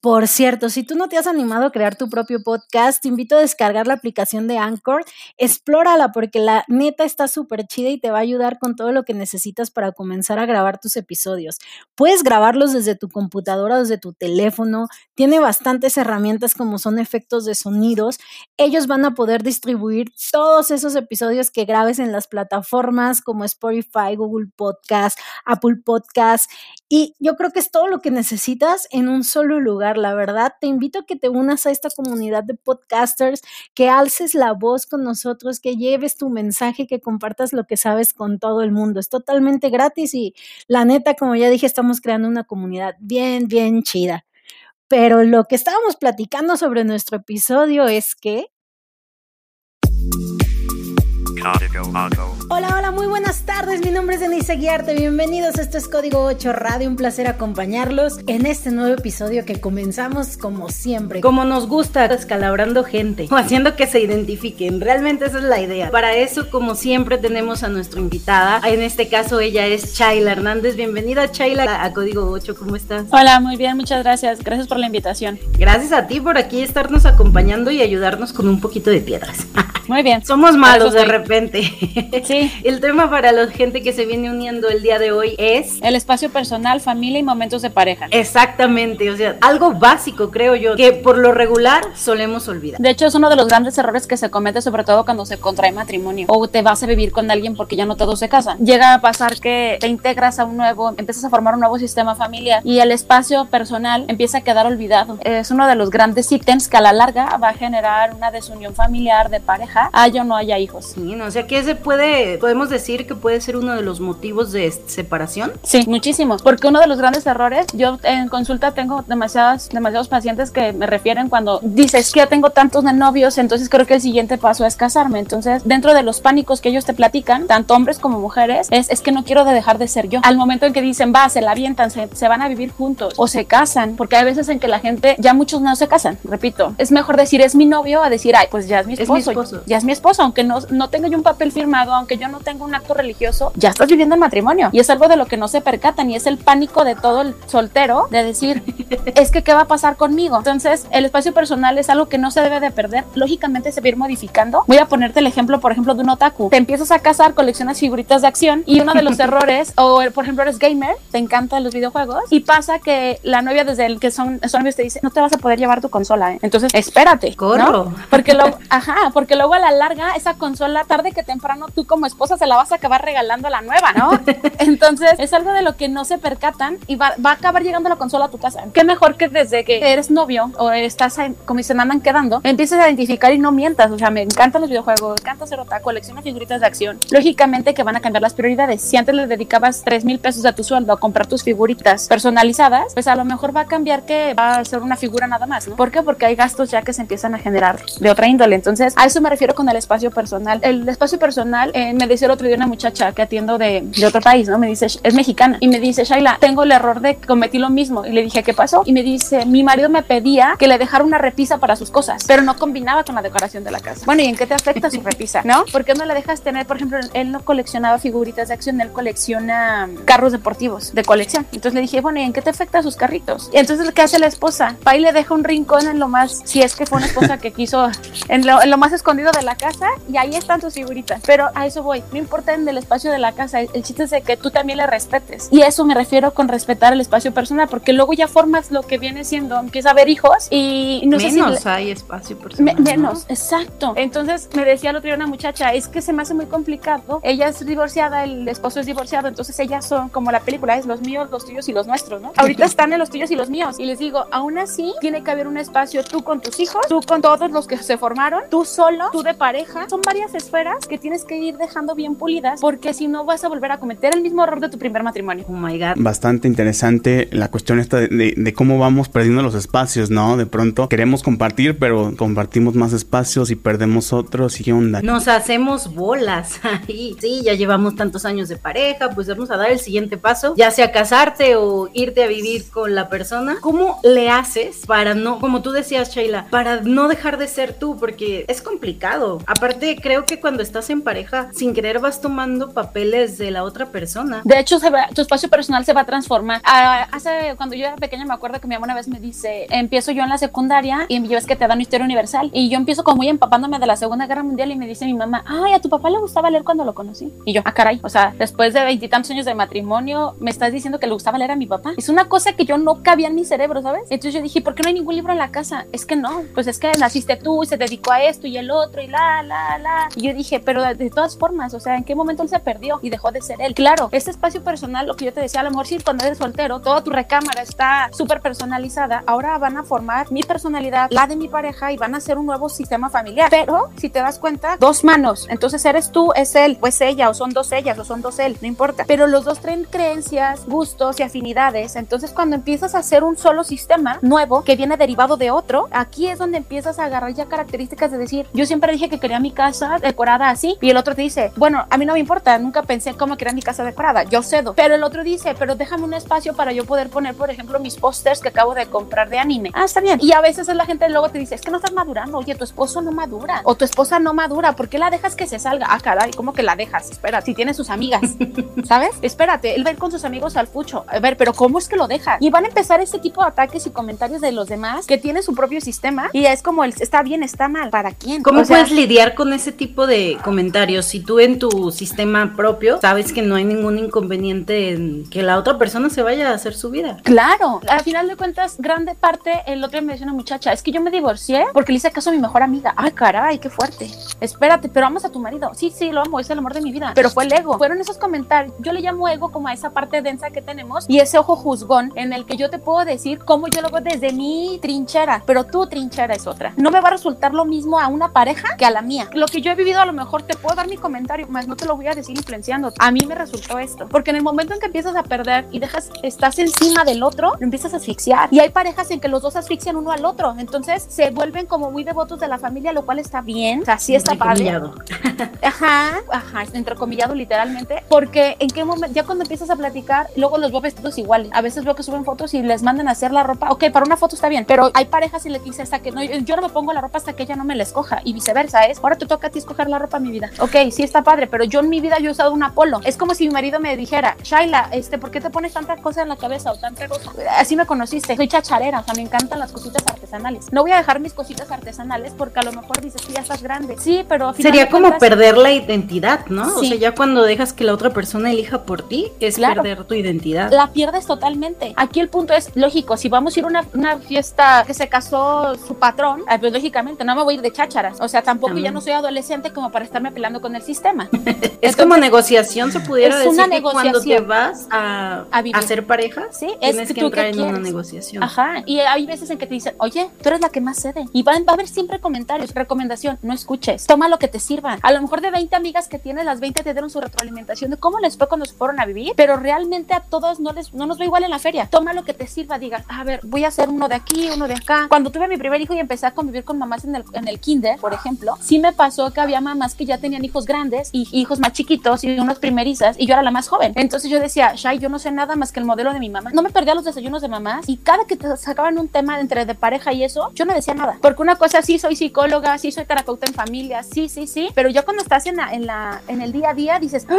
Por cierto, si tú no te has animado a crear tu propio podcast, te invito a descargar la aplicación de Anchor. Explórala porque la neta está súper chida y te va a ayudar con todo lo que necesitas para comenzar a grabar tus episodios. Puedes grabarlos desde tu computadora, desde tu teléfono. Tiene bastantes herramientas como son efectos de sonidos. Ellos van a poder distribuir todos esos episodios que grabes en las plataformas como Spotify, Google Podcast, Apple Podcast. Y yo creo que es todo lo que necesitas en un solo lugar la verdad. Te invito a que te unas a esta comunidad de podcasters, que alces la voz con nosotros, que lleves tu mensaje, que compartas lo que sabes con todo el mundo. Es totalmente gratis y la neta, como ya dije, estamos creando una comunidad bien, bien chida. Pero lo que estábamos platicando sobre nuestro episodio es que Hola, hola, muy buenas tardes. Mi nombre es Denise Guiarte. Bienvenidos. Esto es Código 8 Radio. Un placer acompañarlos en este nuevo episodio que comenzamos como siempre. Como nos gusta, escalabrando gente o haciendo que se identifiquen. Realmente esa es la idea. Para eso, como siempre, tenemos a nuestra invitada. En este caso, ella es Chayla Hernández. Bienvenida, Chayla, a Código 8. ¿Cómo estás? Hola, muy bien. Muchas gracias. Gracias por la invitación. Gracias a ti por aquí estarnos acompañando y ayudarnos con un poquito de piedras. Muy bien. Somos malos de repente. Sí. El tema para la gente que se viene uniendo el día de hoy es... El espacio personal, familia y momentos de pareja. Exactamente, o sea, algo básico creo yo, que por lo regular solemos olvidar. De hecho, es uno de los grandes errores que se comete, sobre todo cuando se contrae matrimonio o te vas a vivir con alguien porque ya no todos se casan. Llega a pasar que te integras a un nuevo, empiezas a formar un nuevo sistema familiar y el espacio personal empieza a quedar olvidado. Es uno de los grandes ítems que a la larga va a generar una desunión familiar de pareja, haya o no haya hijos. O sea, que se puede, podemos decir que puede ser uno de los motivos de separación. Sí, muchísimos, porque uno de los grandes errores, yo en consulta tengo demasiadas, demasiados pacientes que me refieren cuando dices que ya tengo tantos novios, entonces creo que el siguiente paso es casarme. Entonces, dentro de los pánicos que ellos te platican, tanto hombres como mujeres, es, es que no quiero dejar de ser yo. Al momento en que dicen, va, se la avientan, se, se van a vivir juntos o se casan, porque hay veces en que la gente, ya muchos no se casan, repito, es mejor decir es mi novio a decir, ay, pues ya es mi esposo, es mi esposo. ya es mi esposo, aunque no, no tenga yo un papel firmado, aunque yo no tenga un acto religioso, ya estás viviendo el matrimonio. Y es algo de lo que no se percatan y es el pánico de todo el soltero de decir, es que qué va a pasar conmigo. Entonces, el espacio personal es algo que no se debe de perder. Lógicamente se va a ir modificando. Voy a ponerte el ejemplo, por ejemplo, de un otaku. Te empiezas a casar, coleccionas figuritas de acción y uno de los errores, o por ejemplo eres gamer, te encantan los videojuegos y pasa que la novia desde el que son, son novios te dice, no te vas a poder llevar tu consola. ¿eh? Entonces, espérate. Corro. ¿no? Porque luego, ajá, porque luego a la larga esa consola tarde que temprano tú como esposa se la vas a acabar regalando a la nueva, ¿no? Entonces es algo de lo que no se percatan y va, va, a acabar llegando la consola a tu casa. Qué mejor que desde que eres novio o estás, en, como se andan quedando, empieces a identificar y no mientas. O sea, me encantan los videojuegos, me encanta hacer otaku, colecciono figuritas de acción. Lógicamente que van a cambiar las prioridades. Si antes le dedicabas 3 mil pesos a tu sueldo a comprar tus figuritas personalizadas, pues a lo mejor va a cambiar que va a ser una figura nada más, ¿no? ¿Por qué? Porque hay gastos ya que se empiezan a generar de otra índole. Entonces, a eso me refiero con el espacio personal. El espacio personal eh, me decía el otro día una muchacha que atiendo de, otro país, ¿no? Me dice, es mexicana. Y me dice, Shaila, tengo el error de cometí lo mismo. Y le dije, ¿qué pasó? Y me dice, mi marido me pedía que le dejara una repisa para sus cosas, pero no combinaba con la decoración de la casa. Bueno, ¿y en qué te afecta su repisa? ¿No? ¿Por qué no le dejas tener, por ejemplo, él no coleccionaba figuritas de acción, él colecciona carros deportivos de colección. Entonces le dije, bueno, ¿y en qué te afecta sus carritos? Y entonces, ¿qué hace la esposa? Va y le deja un rincón en lo más, si es que fue una esposa que quiso, en lo, en lo más escondido de la casa y ahí están tus figuritas. Pero a eso voy. No importa en el espacio de la casa, el chiste es de que tú también le respetes. Y eso me refiero con respetar el espacio personal, porque luego ya formas lo que viene siendo, empieza a haber hijos y no menos sé si hay espacio personal. menos, exacto. Entonces me decía el otro día una muchacha, es que se me hace muy complicado. Ella es divorciada, el esposo es divorciado, entonces ellas son como la película, es los míos, los tuyos y los nuestros, ¿no? Ahorita están en los tuyos y los míos. Y les digo, aún así, tiene que haber un espacio tú con tus hijos, tú con todos los que se formaron, tú solo, tú de pareja. Son varias esferas que tienes que ir dejando bien pulidas, porque si no vas a volver a cometer el mismo error de tu primer matrimonio. Oh my God. Bastante interesante la cuestión esta de, de, de cómo vamos perdiendo los espacios, ¿no? De pronto queremos compartir, pero compartimos más espacios y perdemos otros. ¿Y qué onda? Nos hacemos bolas ahí. Sí, ya llevamos tantos años de pareja, pues vamos a dar el siguiente paso, ya sea casarte o irte a vivir con la persona. ¿Cómo le haces para no, como tú decías, Sheila, para no dejar de ser tú? Porque es complicado. Aparte, creo que cuando estás en pareja, sin querer vas tomando papeles de la otra persona. De hecho, se va, tu espacio personal se va a transformar. Ah, hace, cuando yo era pequeña, me acuerdo que mi mamá una vez me dice, empiezo yo en la secundaria y yo es que te dan historia universal. Y yo empiezo como muy empapándome de la Segunda Guerra Mundial y me dice mi mamá, ay, a tu papá le gustaba leer cuando lo conocí. Y yo, ah, caray, o sea, después de veintitantos años de matrimonio, me estás diciendo que le gustaba leer a mi papá. Es una cosa que yo no cabía en mi cerebro, ¿sabes? Entonces yo dije, ¿por qué no hay ningún libro en la casa? Es que no, pues es que naciste tú y se dedicó a esto y el otro y la, la, la. Y yo dije, pero de, todas formas, o sea, ¿en qué momento él se perdió y dejó de ser él? Claro, este espacio personal, lo que yo te decía, a lo mejor sí, cuando eres soltero, toda tu recámara está súper personalizada. Ahora van a formar mi personalidad, la de mi pareja y van a hacer un nuevo sistema familiar. Pero si te das cuenta, dos manos. Entonces eres tú, es él, pues ella, o son dos ellas, o son dos él, no importa. Pero los dos traen creencias, gustos y afinidades. Entonces cuando empiezas a hacer un solo sistema nuevo que viene derivado de otro, aquí es donde empiezas a agarrar ya características de decir, yo siempre dije que quería mi casa decorada así. Y el otro te dice, bueno, a mí no me importa, nunca pensé cómo quería mi casa decorada, yo cedo. Pero el otro dice, pero déjame un espacio para yo poder poner, por ejemplo, mis pósters que acabo de comprar de anime. Ah, está bien. Y a veces la gente luego te dice, es que no estás madurando, oye, tu esposo no madura, o tu esposa no madura, ¿por qué la dejas que se salga? Ah, caray, ¿cómo que la dejas? Espera, si tiene sus amigas, ¿sabes? Espérate, él va a ir con sus amigos al fucho. A ver, pero ¿cómo es que lo deja? Y van a empezar este tipo de ataques y comentarios de los demás que tienen su propio sistema y es como el está bien, está mal, ¿para quién? ¿Cómo O sea, puedes lidiar con ese tipo de comentarios? Si tú en tu sistema propio sabes que no hay ningún inconveniente en que la otra persona se vaya a hacer su vida. Claro, al final de cuentas, grande parte, el otro día me decía una muchacha, es que yo me divorcié porque le hice caso a mi mejor amiga. Ay, caray, qué fuerte. Espérate, pero amas a tu marido. Sí, sí, lo amo, es el amor de mi vida. Pero fue el ego. Fueron esos comentarios. Yo le llamo ego como a esa parte densa que tenemos y ese ojo juzgón en el que yo te puedo decir cómo yo lo veo desde mi trinchera, pero tu trinchera es otra. No me va a resultar lo mismo a una pareja que a la mía. Lo que yo he vivido a lo mejor te puedo dar mi comentario, más no te lo voy a decir influenciando. A mí me resultó esto. Porque en el momento en que empiezas a perder y dejas, estás encima del otro, lo empiezas a asfixiar. Y hay parejas en que los dos asfixian uno al otro. Entonces se vuelven como muy devotos de la familia, lo cual está bien. O sea, sí está padre. Entrecomillado. Ajá, ajá, entrecomillado literalmente. Porque en qué momento, ya cuando empiezas a platicar, luego los veo vestidos iguales. A veces veo que suben fotos y les mandan a hacer la ropa. Ok, para una foto está bien, pero hay parejas y le dice hasta que no, yo no me pongo la ropa hasta que ella no me la escoja. Y viceversa, es ahora te toca a ti escoger la ropa, mi vida. Ok, sí está padre, pero yo en mi vida yo he usado una polo. Es como si mi marido me dijera, Shaila, este, ¿por qué te pones tanta cosa en la cabeza o tanta cosa? Así me conociste. Soy chacharera, o sea, me encantan las cositas artesanales. No voy a dejar mis cositas artesanales porque a lo mejor dices que ya estás grande. Sí, pero al final Sería como cuentas- perder la identidad, ¿no? O Sí. sea, ya cuando dejas que la otra persona elija por ti, es Claro. perder tu identidad. la pierdes totalmente. Aquí el punto es lógico, si vamos a ir a una, una fiesta que se casó su patrón, ah, pues lógicamente no me voy a ir de chácharas. O sea, tampoco ya no soy adolescente como para estarme peleando con el sistema. es como negociación, se pudiera es una decir que cuando te negociación. vas a, A vivir. a ser pareja, Sí, es tienes que tú entrar qué en una quieres. negociación. Ajá, y hay veces en que te dicen, oye, tú eres la que más cede. Y va, va a haber siempre comentarios, recomendación, no escuches, toma lo que te sirva. A lo mejor de 20 amigas que tienes, las 20 te dieron su retroalimentación de cómo les fue cuando se fueron a vivir, pero realmente a todos no les no nos va igual en la feria. Toma lo que te sirva, digas, a ver, voy a hacer uno de aquí, uno de acá. Cuando tuve mi primer hijo y empecé a convivir con mamás en el, en el kinder, por ejemplo, sí me pasó que había mamás que ya tenían hijos grandes y hijos más chiquitos y unas primerizas y yo era la más joven. Entonces yo decía, Shai, yo no sé nada más que el modelo de mi mamá. No me perdía los desayunos de mamás y cada que te sacaban un tema entre de pareja y eso, yo no decía nada. Porque una cosa, sí soy psicóloga, sí soy terapeuta en familia, sí, sí, sí, pero ya cuando estás en, la, en, la, en el día a día dices, "Ah,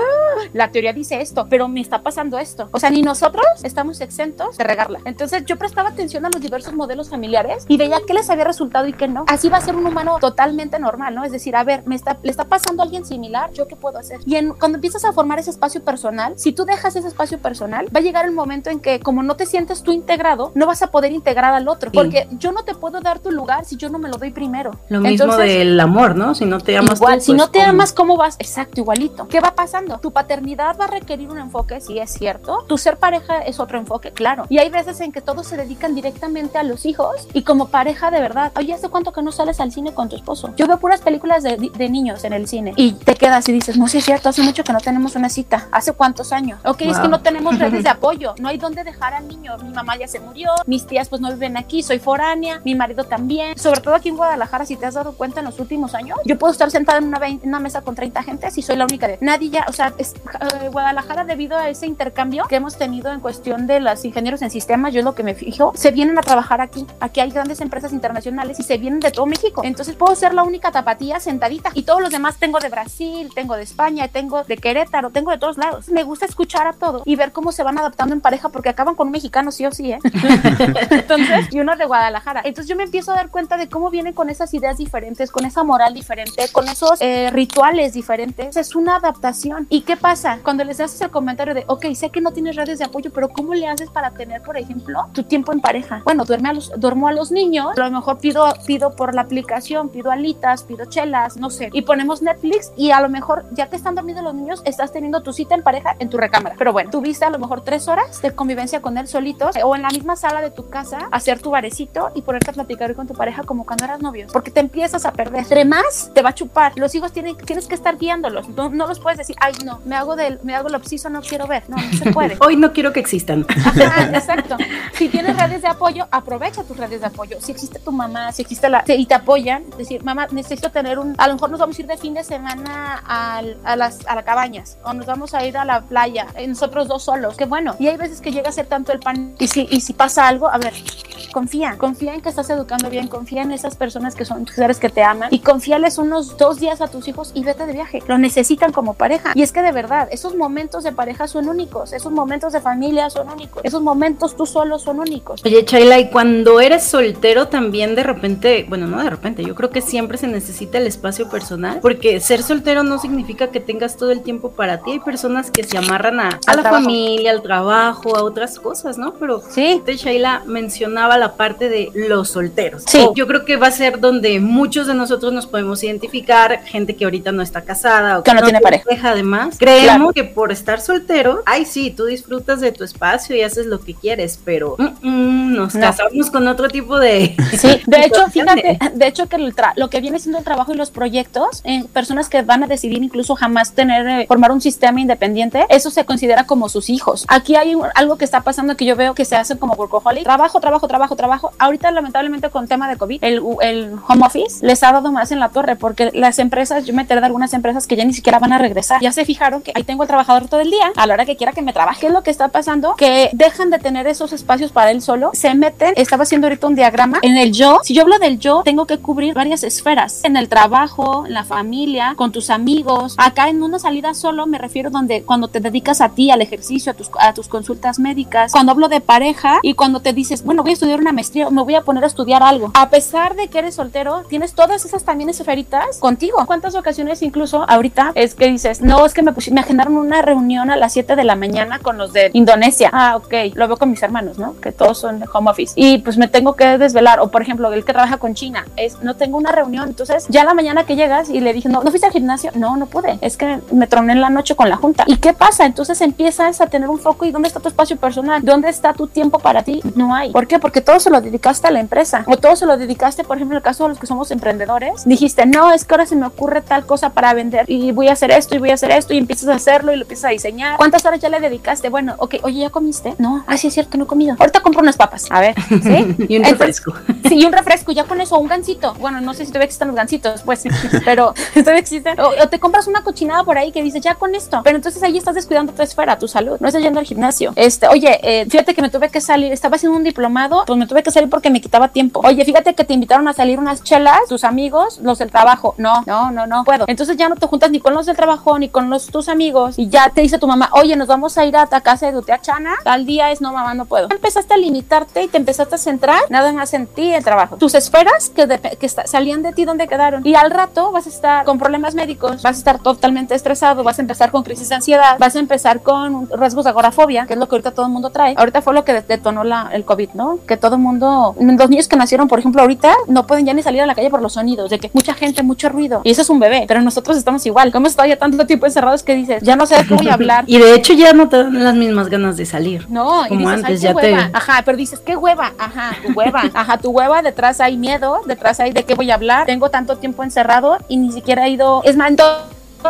la teoría dice esto, pero me está pasando esto. O sea, ni nosotros estamos exentos de regarla. Entonces yo prestaba atención a los diversos modelos familiares y veía qué les había resultado y qué no. Así va a ser un humano totalmente normal, ¿no? Es decir, a ver, me está, le está pasando a alguien similar, ¿yo qué puedo hacer? Y en, cuando empiezas a formar ese espacio personal, si tú dejas ese espacio personal, va a llegar el momento en que como no te sientes tú integrado, no vas a poder integrar al otro, porque yo no te puedo dar tu lugar si yo no me lo doy primero. Lo mismo del amor, ¿no? Si no te amas igual, si pues, no te amas, ¿cómo vas? Exacto, igualito. ¿Qué va pasando? Tu paternidad va a requerir un enfoque, sí es cierto. Tu ser pareja es otro enfoque, claro. Y hay veces en que todos se dedican directamente a los hijos y como pareja de verdad, oye, ¿hace cuánto que no sales al cine con tu esposo? Yo veo puras películas de, de niños en el cine y te quedas y dices, no, sí es cierto, hace mucho que no tenemos una cita. ¿Hace cuántos años? Ok, es que no tenemos redes de apoyo, no hay dónde dejar al niño. Mi mamá ya se murió, mis tías pues no viven aquí, soy foránea, mi marido también. Sobre todo aquí en Guadalajara, si te has dado cuenta en los últimos años, yo puedo estar sentada en una, una mesa con 30 gentes y soy la única de nadie ya, o sea, es, eh, Guadalajara debido a ese intercambio que hemos tenido en cuestión de los ingenieros en sistemas, yo es lo que me fijo, se vienen a trabajar aquí. Aquí hay grandes empresas internacionales y se vienen de todo México. Entonces puedo ser la única tapatía sentadita y todos los demás tengo de Brasil, tengo de España, tengo de Querétaro, tengo de todos lados. Me gusta escuchar a todo y ver cómo se van adaptando en pareja porque acaban con un mexicano sí o sí, ¿eh? Entonces, y uno de Guadalajara. Entonces yo me empiezo a dar cuenta de cómo vienen con esas ideas diferentes, con esa moral diferente, con esos eh, rituales diferentes. Es una adaptación. ¿Y qué pasa? Cuando les haces el comentario de, ok, sé que no tienes redes de apoyo, pero ¿cómo le haces para tener, por ejemplo, tu tiempo en pareja? Bueno, duerme a los, duermo a los niños, a lo mejor pido, pido por la aplicación, pido alitas, pido chelas, no sé, y ponemos Netflix y a lo mejor ya te están dormidos los niños, estás teniendo tu cita en pareja en tu recámara. Pero bueno, tuviste a lo mejor tres horas de convivencia con él solitos o en la misma sala de tu casa, hacer tu barecito y ponerte a platicar con tu pareja como cuando eras novios, porque te empiezas a perder. Entre más te va a chupar. Los hijos tienen, tienes que estar guiándolos. No, no los puedes decir, ay, no, me hago del, me hago el obsiso, no quiero ver. No, no se puede. Hoy no quiero que existan. exacto. Si tienes redes de apoyo, aprovecha tus redes de apoyo. Si existe tu mamá, si existe la, y te apoyan, decir, mamá, necesito tener un, a lo mejor nos vamos a ir de fin de semana a, a las, a las cabañas o nos vamos a ir a la playa, eh, nosotros dos solos. Qué bueno. Y hay veces que llega a ser tanto el pan y si, y si pasa algo, a ver, confía, confía en que estás educando bien, confía en esas personas que son seres que te aman y confíales unos dos días a tus hijos y vete de viaje. Lo necesitan como pareja. Y es que de verdad, esos momentos de pareja son únicos, esos momentos de familia son únicos, esos momentos tú solo son únicos. Oye, Chayla, y cuando eres soltero también de repente, bueno, no de repente, yo creo que siempre se necesita el espacio personal, porque ser soltero no significa que tengas todo el tiempo para ti. Hay personas que se amarran a, a la familia, al trabajo, a otras cosas, ¿no? Pero sí, Shaila mencionaba la parte de los solteros. Sí. yo creo que va a ser donde muchos de nosotros nos podemos identificar, gente que ahorita no está casada o que, no, tiene pareja. Además, creemos que por estar soltero, ay, sí, tú disfrutas de tu espacio y haces lo que quieres, pero mm, mm, nos casamos con otro tipo de. Sí, de hecho, fíjate, de hecho, que lo que viene siendo el trabajo y los proyectos, en personas que van a decidir incluso jamás tener, eh, formar un sistema independiente, eso se considera como sus hijos. Aquí hay algo que está pasando que yo veo que se hace como workaholic, trabajo, trabajo, trabajo, trabajo. Ahorita, lamentablemente, con tema de COVID, el, el home office les ha dado más en la torre porque las empresas, yo me enteré de algunas empresas que ya ni siquiera van a regresar. Ya se fijaron que ahí tengo el trabajador todo el día, a la hora que quiera que me trabaje. ¿Qué es lo que está pasando? Que dejan de tener esos espacios para él solo, se meten, estaba haciendo ahorita un diagrama en el yo. Si yo hablo del yo, tengo que cubrir varias esferas. En el trabajo, en la familia, con tus amigos. Acá en una salida solo me refiero donde cuando te dedicas a ti, al ejercicio, a tus, a tus consultas médicas. Cuando hablo de pareja y cuando te dices, bueno, voy a estudiar una maestría, me voy a poner a estudiar algo. A pesar de que eres soltero, tienes todas esas también esferitas contigo. ¿Cuántas ocasiones incluso ahorita es que dices, no, es que me, me agendaron una reunión a las 7 de la mañana con los de Indonesia? Ah, ok, lo veo con mis hermanos, ¿no? Que todos son de home office. Y pues me tengo que desvelar. O por ejemplo, el que trabaja con China, es, no tengo una reunión. Entonces, ya la mañana que llegas y le dije, no, ¿no fuiste al gimnasio? No, no pude. Es que me troné en la noche con la junta. ¿Y qué pasa? Entonces empiezas a tener un foco y ¿dónde está tu espacio personal? ¿Dónde está tu tiempo para ti? No hay. ¿Por qué? Porque todo se lo dedicaste a la empresa. O todo se lo dedicaste, por ejemplo, en el caso de los que somos emprendedores, dijiste, no, es que ahora se me ocurre tal cosa para vender y voy a hacer esto y voy a hacer esto y empiezas a hacerlo y lo empiezas a diseñar. ¿Cuántas horas ya le dedicaste? Bueno, ok, oye, ¿ya comiste? No, ah, sí es cierto, no he comido. Ahorita compro unas papas. A ver, ¿sí? y un refresco. sí, y un refresco, ya con eso, un gancito. Bueno, no sé si todavía existen los gancitos, pues, pero todavía existen. O, te compras una cochinada por ahí que dice, ya con esto. Pero entonces ahí estás descuidando tu esfera, tu salud. No estás yendo al gimnasio. Este, oye, eh, fíjate que me tuve que salir, estaba haciendo un diplomado, pues me tuve que salir porque me quitaba tiempo. Oye, fíjate que te invitaron a salir unas chelas, tus amigos, los del trabajo. No, no, no, no puedo. Entonces ya no te juntas ni con los del trabajo ni con los tus amigos y ya te dice tu mamá, oye, nos vamos a ir a ta casa de tu tía Chana. Tal día es, no, mamá, no puedo. Empezaste a limitarte y te empezaste a centrar nada más en ti, el trabajo. Tus esferas que, que salían de ti, ¿dónde quedaron? Y al rato vas a estar con problemas médicos, vas a estar totalmente estresado, vas a empezar con crisis de ansiedad, vas a empezar con rasgos de agorafobia, que es lo que ahorita todo el mundo trae. Ahorita fue lo que detonó la, el COVID, ¿no? Que todo el mundo, los niños que nacieron, por ejemplo, ahorita no pueden ya ni salir a la calle por los sonidos, de que mucha gente, mucho ruido. Y eso es un bebé, pero nosotros estamos igual. Como estado ya tanto tiempo encerrados que dices, ya no sé voy a hablar. y de hecho ya no te dan las mismas ganas de salir. No, como y dices, antes, ya te... Ajá, pero dices, ¿qué hueva? Ajá, tu hueva. Ajá, tu hueva, detrás hay miedo, detrás hay de qué voy a hablar. Tengo tanto tiempo encerrado y ni siquiera he ido. Es más,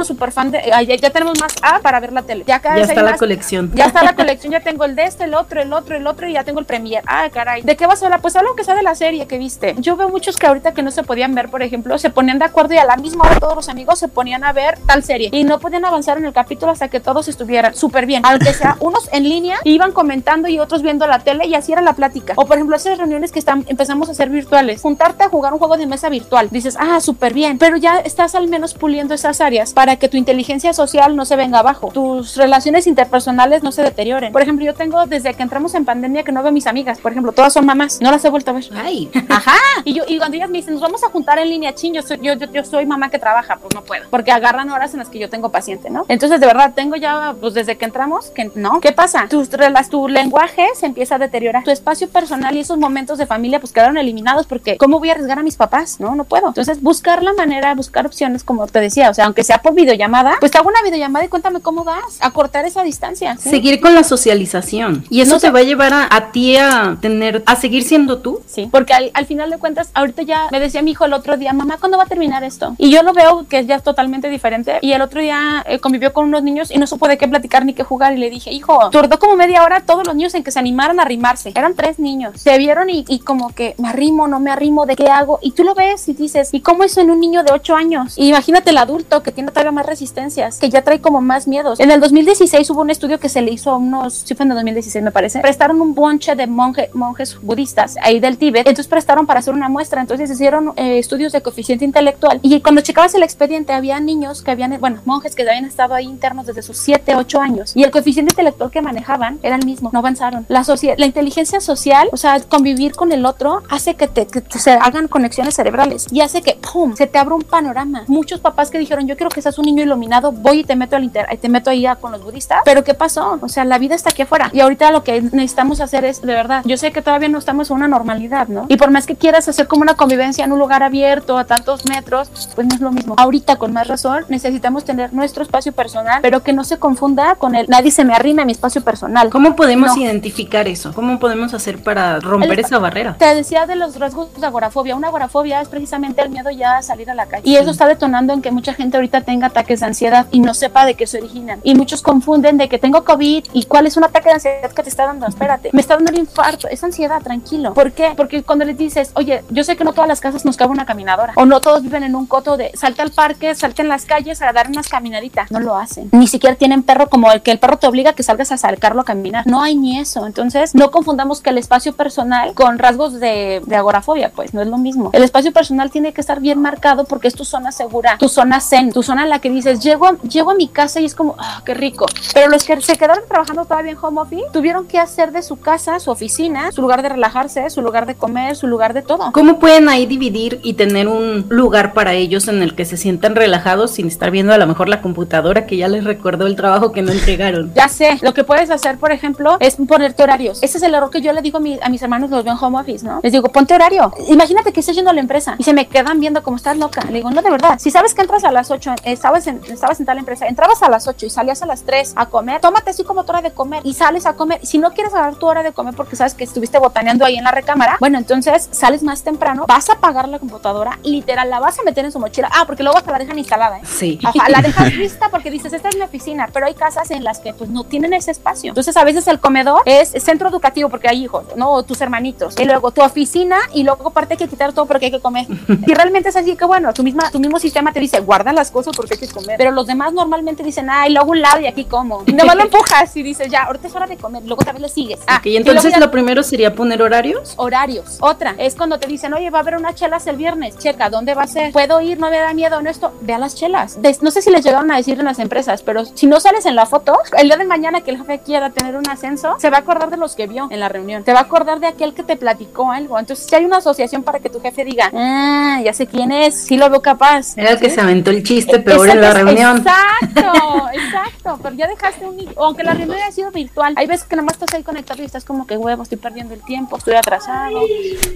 súper fan de. ya, tenemos más A para ver la tele. Ya, cada ya está la colección. Ya está la colección. Ya tengo el de este, el otro, el otro, el otro y ya tengo el Premier. Ah, caray. ¿De qué vas a hablar? Pues hablo que sea de la serie que viste. Yo veo muchos que ahorita que no se podían ver, por ejemplo, se ponían de acuerdo y a la misma hora todos los amigos se ponían a ver tal serie y no podían avanzar en el capítulo hasta que todos estuvieran súper bien. Aunque sea unos en línea, iban comentando y otros viendo la tele y así era la plática. O por ejemplo, esas reuniones que están, empezamos a hacer virtuales. Juntarte a jugar un juego de mesa virtual. Dices, ah, súper bien. Pero ya estás al menos puliendo esas áreas para que tu inteligencia social no se venga abajo, tus relaciones interpersonales no se deterioren. Por ejemplo, yo tengo desde que entramos en pandemia que no veo a mis amigas, por ejemplo, todas son mamás, no las he vuelto a ver. Ay. Ajá. Y yo y cuando ellas me dicen, "Nos vamos a juntar en línea, ching, yo soy yo, yo, soy mamá que trabaja", pues no puedo, porque agarran horas en las que yo tengo paciente, ¿no? Entonces, de verdad, tengo ya pues desde que entramos que no. ¿Qué pasa? Tus tu lenguaje se empieza a deteriorar. Tu espacio personal y esos momentos de familia pues quedaron eliminados porque ¿cómo voy a arriesgar a mis papás? No, no puedo. Entonces, buscar la manera, buscar opciones como te decía, o sea, aunque sea por videollamada, pues te hago una videollamada y cuéntame cómo vas a cortar esa distancia. Seguir con la socialización. Y eso te va a llevar a, ti a tener, a seguir siendo tú. Sí, porque al, final de cuentas, ahorita ya me decía mi hijo el otro día, mamá, ¿cuándo va a terminar esto? Y yo lo veo que es ya totalmente diferente. Y el otro día eh, convivió con unos niños y no supo de qué platicar ni qué jugar. Y le dije, hijo, tardó como media hora todos los niños en que se animaran a arrimarse. Eran tres niños. Se vieron y, y como que me arrimo, no me arrimo, ¿de qué hago? Y tú lo ves y dices, ¿y cómo eso en un niño de ocho años? Y imagínate el adulto que tiene todavía más resistencias, que ya trae como más miedos. En el 2016 hubo un estudio que se le hizo a unos, sí fue en el 2016 me parece, prestaron un bonche de monje, monjes budistas ahí del Tíbet, entonces prestaron para hacer una muestra, entonces hicieron eh, estudios de coeficiente intelectual y cuando checabas el expediente había niños que habían, bueno, monjes que habían estado ahí internos desde sus 7, 8 años y el coeficiente intelectual que manejaban era el mismo, no avanzaron. La, la inteligencia social, o sea, convivir con el otro hace que, te, que se hagan conexiones cerebrales y hace que, ¡pum!, se te abra un panorama. Muchos papás que dijeron, yo quiero que seas un niño iluminado, voy y te meto al inter te meto ahí con los budistas, pero ¿qué pasó? O sea, la vida está aquí afuera y ahorita lo que necesitamos hacer es, de verdad, yo sé que todavía no estamos en una normalidad, ¿no? Y por más que quieras hacer como una convivencia en un lugar abierto a tantos metros, pues no es lo mismo. Ahorita, con más razón, necesitamos tener nuestro espacio personal, pero que no se confunda con el nadie se me arrime a mi espacio personal. ¿Cómo podemos identificar eso? ¿Cómo podemos hacer para romper esa barrera? Te decía de los rasgos de agorafobia. Una agorafobia es precisamente el miedo ya a salir a la calle. Y eso está detonando en que mucha gente ahorita tenga ataques de ansiedad y no sepa de qué se originan. Y muchos confunden de que tengo COVID y cuál es un ataque de ansiedad que te está dando. Espérate, me está dando un infarto. Es ansiedad, tranquilo. ¿Por qué? Porque cuando les dices, oye, yo sé que no todas las casas nos cabe una caminadora o no todos viven en un coto de salta al parque, salta en las calles a dar unas caminaditas. No lo hacen. Ni siquiera tienen perro como el que el perro te obliga a que salgas a acercarlo a caminar. No hay ni eso. Entonces, no confundamos que el espacio personal con rasgos de, de agorafobia, pues no es lo mismo. El espacio personal tiene que estar bien marcado porque es tu zona segura, tu zona zen, tu zona la que dices, llego, llego a mi casa y es como, ah, qué rico. Pero los que se quedaron trabajando todavía en home office tuvieron que hacer de su casa su oficina, su lugar de relajarse, su lugar de comer, su lugar de todo. ¿Cómo pueden ahí dividir y tener un lugar para ellos en el que se sientan relajados sin estar viendo a lo mejor la computadora que ya les recordó el trabajo que no entregaron? Ya sé, lo que puedes hacer, por ejemplo, es ponerte horarios. Ese es el error que yo le digo a, mis hermanos, los veo en home office, ¿no? Les digo, ponte horario. Imagínate que estés yendo a la empresa y se me quedan viendo como estás loca. Le digo, no, de verdad. Si sabes que entras a las 8, estabas en, estabas en tal empresa, entrabas a las 8 y salías a las 3 a comer, tómate así como tu hora de comer y sales a comer. Si no quieres agarrar tu hora de comer porque sabes que estuviste botaneando ahí en la recámara, bueno, entonces sales más temprano, vas a apagar la computadora, literal, la vas a meter en su mochila. Ah, porque luego hasta la dejan instalada, ¿eh? Sí. la dejas lista porque dices, esta es mi oficina, pero hay casas en las que pues no tienen ese espacio. Entonces a veces el comedor es centro educativo porque hay hijos, ¿no? tus hermanitos. Y luego tu oficina y luego aparte hay que quitar todo porque hay que comer. y realmente es así que bueno, tu, misma, tu mismo sistema te dice, guarda las cosas porque hay que comer. Pero los demás normalmente dicen, ay, luego un lado y aquí como. Y nomás lo empujas y dices, ya, ahorita es hora de comer. Luego también le sigues. Ah, y entonces lo primero sería poner horarios. Horarios. Otra, es cuando te dicen, oye, va a haber unas chelas el viernes. Checa, ¿dónde va a ser? ¿Puedo ir? ¿No me da miedo? No esto. Ve a las chelas. no sé si les llegaron a decir en las empresas, pero si no sales en la foto, el día de mañana que el jefe quiera tener un ascenso, se va a acordar de los que vio en la reunión. Se va a acordar de aquel que te platicó algo. Entonces, si hay una asociación para que tu jefe diga, ah, ya sé quién es, sí lo veo capaz. Era el que se aventó el chiste en la reunión. Exacto, exacto. Pero ya dejaste un. Aunque la reunión haya sido virtual, hay veces que nada más estás ahí conectado y estás como que huevo, estoy perdiendo el tiempo, estoy atrasado.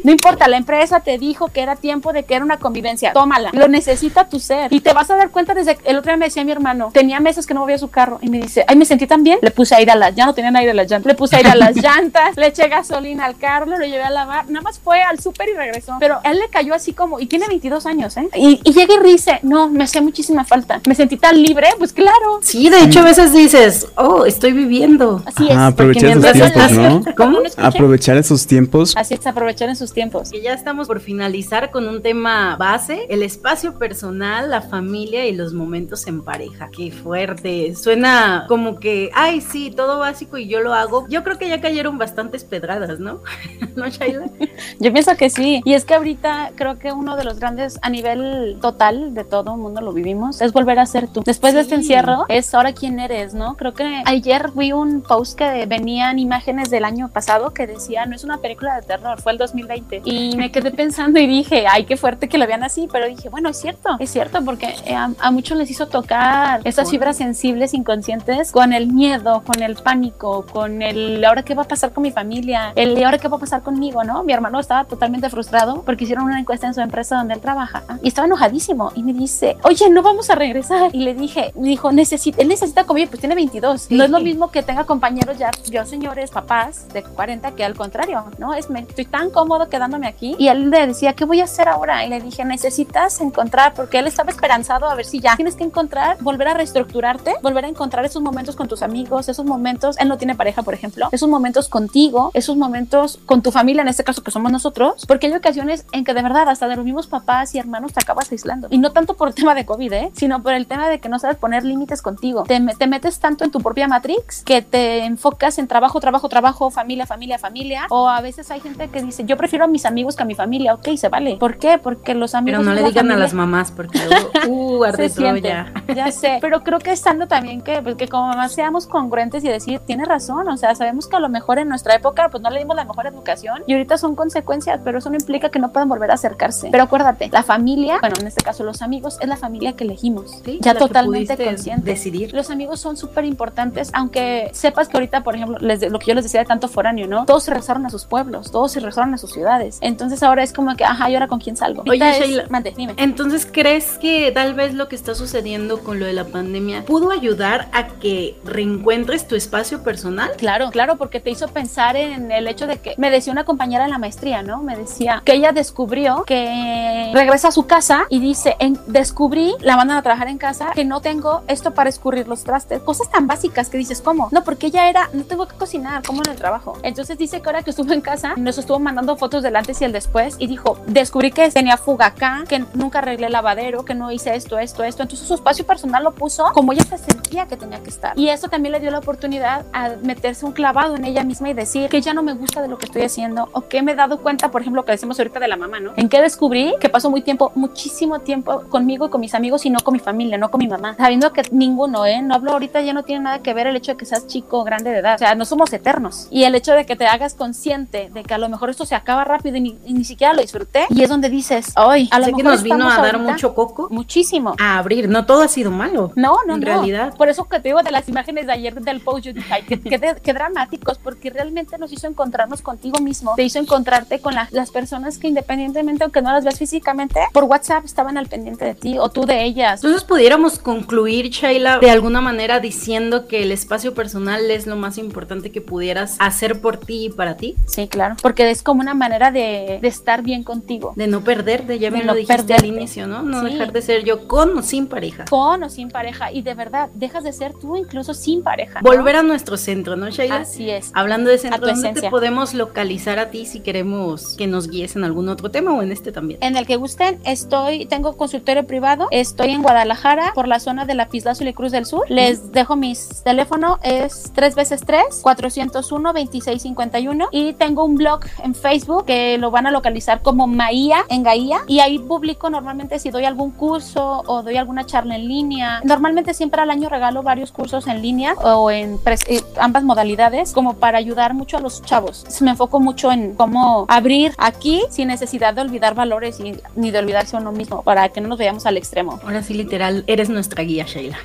No importa, la empresa te dijo que era tiempo de que era una convivencia. Tómala. Lo necesita tu ser. Y te vas a dar cuenta desde el otro día me decía mi hermano, tenía meses que no movía su carro y me dice, ay, me sentí tan bien. Le puse aire a las, ya no tenían aire a las llantas. Le puse aire a las llantas, le eché gasolina al carro, lo llevé a lavar. Nada más fue al súper y regresó. Pero él le cayó así como, y tiene 22 años, ¿eh? Y, y llega y dice, no, me hacía muchísima falta. Me sentí tan libre, pues claro. Sí, de hecho a veces dices, oh, estoy viviendo. Así es. Ah, aprovechar esos tiempos, ¿no? ¿Cómo? Aprovechar esos tiempos. Así es, aprovechar en sus tiempos. Que ya estamos por finalizar con un tema base, el espacio personal, la familia y los momentos en pareja. Qué fuerte. Suena como que, ay, sí, todo básico y yo lo hago. Yo creo que ya cayeron bastantes pedradas, ¿no? ¿No, Shaila? yo pienso que sí. Y es que ahorita creo que uno de los grandes a nivel total de todo el mundo lo vivimos es volver a ser tú. Después de este encierro es ahora quién eres, ¿no? Creo que ayer vi un post que venían imágenes del año pasado que decía, no es una película de terror, fue el 2020. Y me quedé pensando y dije, ay, qué fuerte que lo vean así, pero dije, bueno, es cierto, es cierto, porque eh, a, a muchos les hizo tocar esas fibras sensibles, inconscientes, con el miedo, con el pánico, con el, ahora qué va a pasar con mi familia, el, ahora qué va a pasar conmigo, ¿no? Mi hermano estaba totalmente frustrado porque hicieron una encuesta en su empresa donde él trabaja y estaba enojadísimo y me dice, oye, no vamos a regresar. Y le dije, me dijo, necesita, él necesita comer, pues tiene 22. No es lo mismo que tenga compañeros ya, yo señores, papás de 40, que al contrario, ¿no? Es, me, estoy tan cómodo quedándome aquí. Y él le decía, ¿qué voy a hacer ahora? Y le dije, necesitas encontrar, porque él estaba esperanzado a ver si ya tienes que encontrar, volver a reestructurarte, volver a encontrar esos momentos con tus amigos, esos momentos, él no tiene pareja, por ejemplo, esos momentos contigo, esos momentos con tu familia, en este caso que somos nosotros, porque hay ocasiones en que de verdad hasta de los mismos papás y hermanos te acabas aislando. Y no tanto por el tema de COVID, ¿eh? Sino por el tema de que no sabes poner límites contigo. Te, te metes tanto en tu propia matrix que te enfocas en trabajo, trabajo, trabajo, familia, familia, familia. O a veces hay gente que dice, yo prefiero a mis amigos que a mi familia. Ok, se vale. ¿Por qué? Porque los amigos... Pero no le digan a las mamás porque luego, uh, se todo siente. ya. Ya sé, pero creo que estando también que, pues, que como mamás seamos congruentes y decir, tiene razón, o sea, sabemos que a lo mejor en nuestra época pues no le dimos la mejor educación y ahorita son consecuencias, pero eso no implica que no puedan volver a acercarse. Pero acuérdate, la familia, bueno, en este caso los amigos, es la familia que elegimos, Sí, ya totalmente consciente. decidir. Los amigos son súper importantes, aunque sepas que ahorita, por ejemplo, les de- lo que yo les decía de tanto foráneo, ¿no? Todos se regresaron a sus pueblos, todos se regresaron a sus ciudades. Entonces ahora es como que, ajá, ¿y ahora con quién salgo? Oye, es- Sheila, mande, dime. Entonces, ¿crees que tal vez lo que está sucediendo con lo de la pandemia pudo ayudar a que reencuentres tu espacio personal? Claro, claro, porque te hizo pensar en el hecho de que me decía una compañera en la maestría, ¿no? Me decía que ella descubrió que regresa a su casa y dice, en, descubrí, la mandan a trabajar en casa, que no tengo esto para escurrir los trastes. Cosas tan básicas que dices, ¿cómo? No, porque ella era, no tengo que cocinar, como en el trabajo. Entonces dice que ahora que estuvo en casa, nos estuvo mandando fotos del antes y el después y dijo, descubrí que tenía fuga acá, que nunca arreglé el lavadero, que no hice esto, esto, esto. Entonces su espacio personal lo puso como ella se sentía que tenía que estar. Y eso también le dio la oportunidad a meterse un clavado en ella misma y decir que ya no me gusta de lo que estoy haciendo o que me he dado cuenta, por ejemplo, que decimos ahorita de la mamá, ¿no? En que descubrí que pasó muy tiempo, muchísimo tiempo conmigo y con mis amigos y no con mi familia, no con mi mamá. Sabiendo que ninguno, ¿eh? No hablo ahorita, ya no tiene nada que ver el hecho de que seas chico o grande de edad. O sea, no somos eternos. Y el hecho de que te hagas consciente de que a lo mejor esto se acaba rápido y ni, y ni siquiera lo disfruté. Y es donde dices, ay, a lo Sé que mejor nos vino a dar ahorita mucho coco. Muchísimo. A abrir, no todo ha sido malo. No, no, En no. realidad. Por eso que te digo de las imágenes de ayer del post, yo dije, ay, qué, qué de- qué dramáticos, porque realmente nos hizo encontrarnos contigo mismo, te hizo encontrarte con la- las personas que independientemente, aunque no las veas físicamente, por WhatsApp estaban al pendiente de ti o tú de ellas. Entonces pudiéramos concluir, Shaila, de alguna manera diciendo que el espacio personal es lo más importante que pudieras hacer por ti y para ti. Sí, claro, porque es como una manera de, de estar bien contigo. De no perderte, ya De bien no lo dijiste perderte. al inicio, ¿no? No Sí. dejar de ser yo con o sin pareja. Con o sin pareja, y de verdad, dejas de ser tú incluso sin pareja. ¿no? Volver a nuestro centro, ¿no, Shaila? Así es. Hablando de centro, ¿dónde te podemos localizar a ti si queremos que nos guíes en algún otro tema o en este también? En el que gusten, estoy, tengo consultorio privado, estoy en Guadalajara, por la zona de la Pislazo y Cruz del Sur. Les dejo mis teléfono, es 3 veces 3 401 2651 y tengo un blog en Facebook que lo van a localizar como Maía en Gaía y ahí publico normalmente si doy algún curso o doy alguna charla en línea. Normalmente siempre al año regalo varios cursos en línea o en eh, ambas modalidades como para ayudar mucho a los chavos. Me enfoco mucho en cómo abrir aquí sin necesidad de olvidar valores y, ni de olvidarse uno mismo para que no nos veamos al extremo. Ahora sí, literal, eres nuestra guía, Sheila.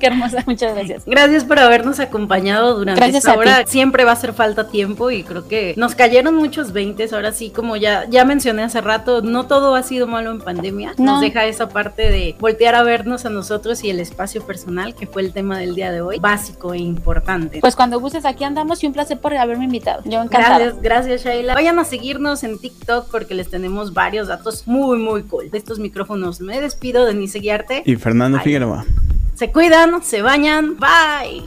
Qué hermosa, muchas gracias. Gracias por habernos acompañado durante gracias esta hora. Siempre va a hacer falta tiempo y creo que nos cayeron muchos veintes. Ahora sí, como ya, ya mencioné hace rato, no todo ha sido malo en pandemia. Nos deja esa parte de voltear a vernos a nosotros y el espacio personal, que fue el tema del día de hoy, básico e importante. Pues cuando gustes, aquí andamos y un placer por haberme invitado. Yo encantada. Gracias, gracias, Sheila. Vayan a seguirnos en TikTok porque les tenemos varios datos muy, muy cool de estos micrófonos. Me despido, Denise Y Fernando Figueroa. Se cuidan, se bañan. Bye.